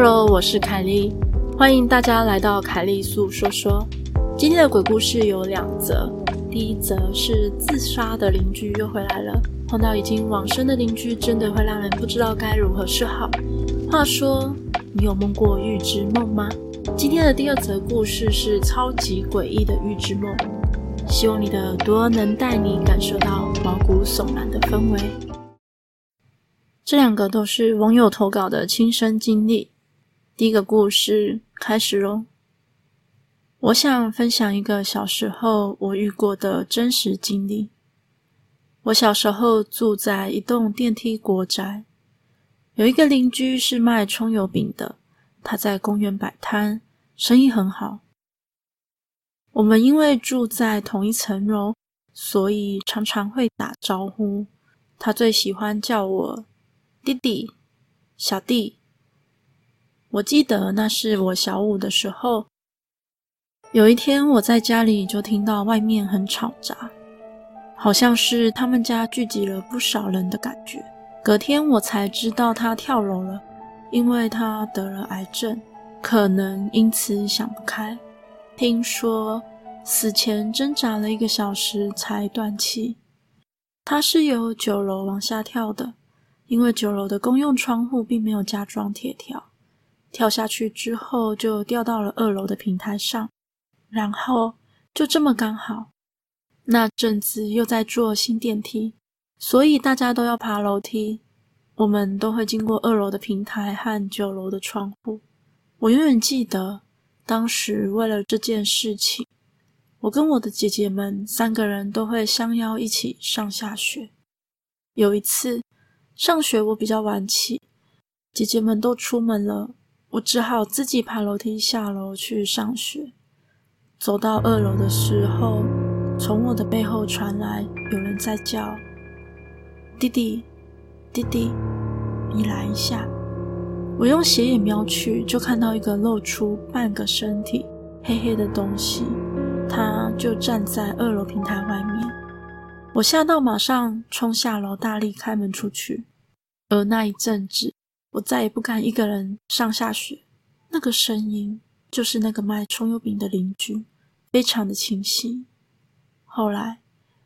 我是凯莉，欢迎大家来到凯莉粟说说。今天的鬼故事有两则，第一则是自杀的邻居又回来了，碰到已经往生的邻居，真的会让人不知道该如何是好。话说，你有梦过预知梦吗？今天的第二则故事是超级诡异的预知梦，希望你的耳朵能带你感受到毛骨悚然的氛围。这两个都是网友投稿的亲身经历。第一个故事开始喽。我想分享一个小时候我遇过的真实经历。我小时候住在一栋电梯国宅，有一个邻居是卖葱油饼的，他在公园摆摊，生意很好。我们因为住在同一层楼，所以常常会打招呼。他最喜欢叫我弟弟、小弟。我记得那是我小五的时候，有一天我在家里就听到外面很吵杂，好像是他们家聚集了不少人的感觉。隔天我才知道他跳楼了，因为他得了癌症，可能因此想不开。听说死前挣扎了一个小时才断气。他是由九楼往下跳的，因为九楼的公用窗户并没有加装铁条。跳下去之后，就掉到了二楼的平台上，然后就这么刚好，那阵子又在做新电梯，所以大家都要爬楼梯，我们都会经过二楼的平台和九楼的窗户。我永远记得，当时为了这件事情，我跟我的姐姐们三个人都会相邀一起上下学。有一次上学我比较晚起，姐姐们都出门了。我只好自己爬楼梯下楼去上学。走到二楼的时候，从我的背后传来有人在叫：“弟弟，弟弟，你来一下。”我用斜眼瞄去，就看到一个露出半个身体黑黑的东西，他就站在二楼平台外面。我吓到，马上冲下楼，大力开门出去。而那一阵子，我再也不敢一个人上下学，那个声音就是那个卖葱油饼的邻居，非常的清晰。后来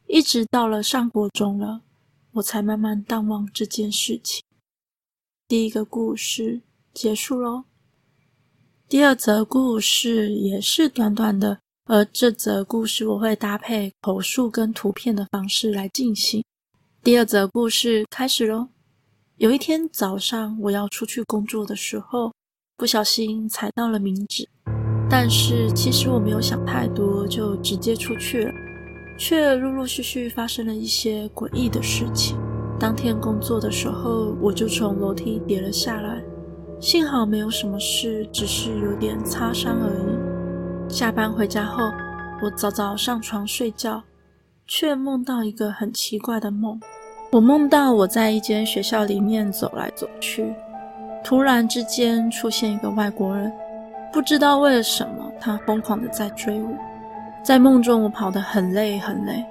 一直到了上国中了，我才慢慢淡忘这件事情。第一个故事结束喽。第二则故事也是短短的，而这则故事我会搭配口述跟图片的方式来进行。第二则故事开始喽。有一天早上，我要出去工作的时候，不小心踩到了冥纸。但是其实我没有想太多，就直接出去了，却陆陆续续发生了一些诡异的事情。当天工作的时候，我就从楼梯跌了下来，幸好没有什么事，只是有点擦伤而已。下班回家后，我早早上床睡觉，却梦到一个很奇怪的梦。我梦到我在一间学校里面走来走去，突然之间出现一个外国人，不知道为了什么，他疯狂的在追我。在梦中，我跑得很累很累，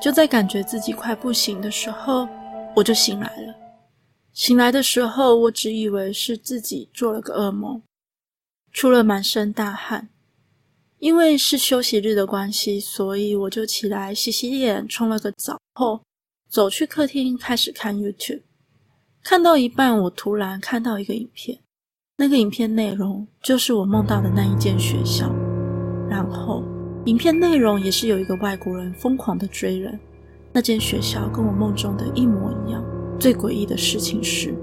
就在感觉自己快不行的时候，我就醒来了。醒来的时候，我只以为是自己做了个噩梦，出了满身大汗。因为是休息日的关系，所以我就起来洗洗脸，冲了个澡后。走去客厅，开始看 YouTube。看到一半，我突然看到一个影片，那个影片内容就是我梦到的那一间学校。然后，影片内容也是有一个外国人疯狂的追人。那间学校跟我梦中的一模一样。最诡异的事情是，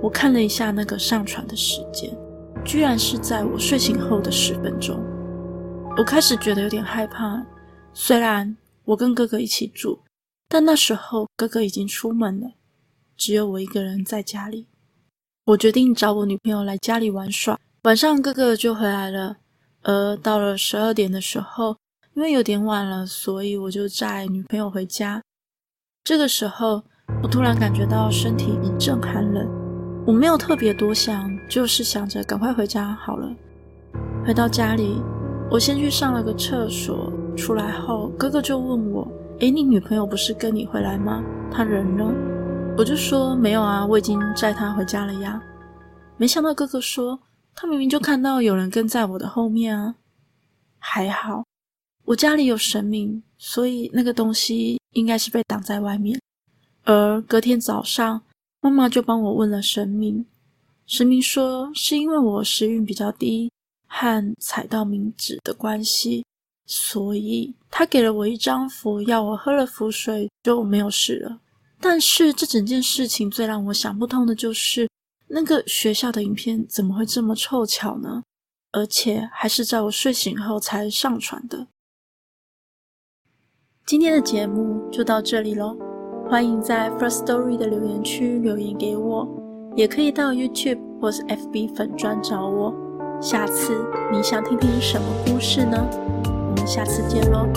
我看了一下那个上传的时间，居然是在我睡醒后的十分钟。我开始觉得有点害怕，虽然我跟哥哥一起住。但那时候哥哥已经出门了，只有我一个人在家里。我决定找我女朋友来家里玩耍。晚上哥哥就回来了，而到了十二点的时候，因为有点晚了，所以我就载女朋友回家。这个时候，我突然感觉到身体一阵寒冷，我没有特别多想，就是想着赶快回家好了。回到家里，我先去上了个厕所，出来后哥哥就问我。诶，你女朋友不是跟你回来吗？她人呢？我就说没有啊，我已经载她回家了呀。没想到哥哥说，他明明就看到有人跟在我的后面啊。还好，我家里有神明，所以那个东西应该是被挡在外面。而隔天早上，妈妈就帮我问了神明，神明说是因为我时运比较低和踩到冥纸的关系，所以他给了我一张符，要我喝了符水就没有事了。但是这整件事情最让我想不通的就是，那个学校的影片怎么会这么凑巧呢？而且还是在我睡醒后才上传的。今天的节目就到这里喽，欢迎在 First Story 的留言区留言给我，也可以到 YouTube 或是 FB 粉专找我。下次你想听听什么故事呢？下次见喽。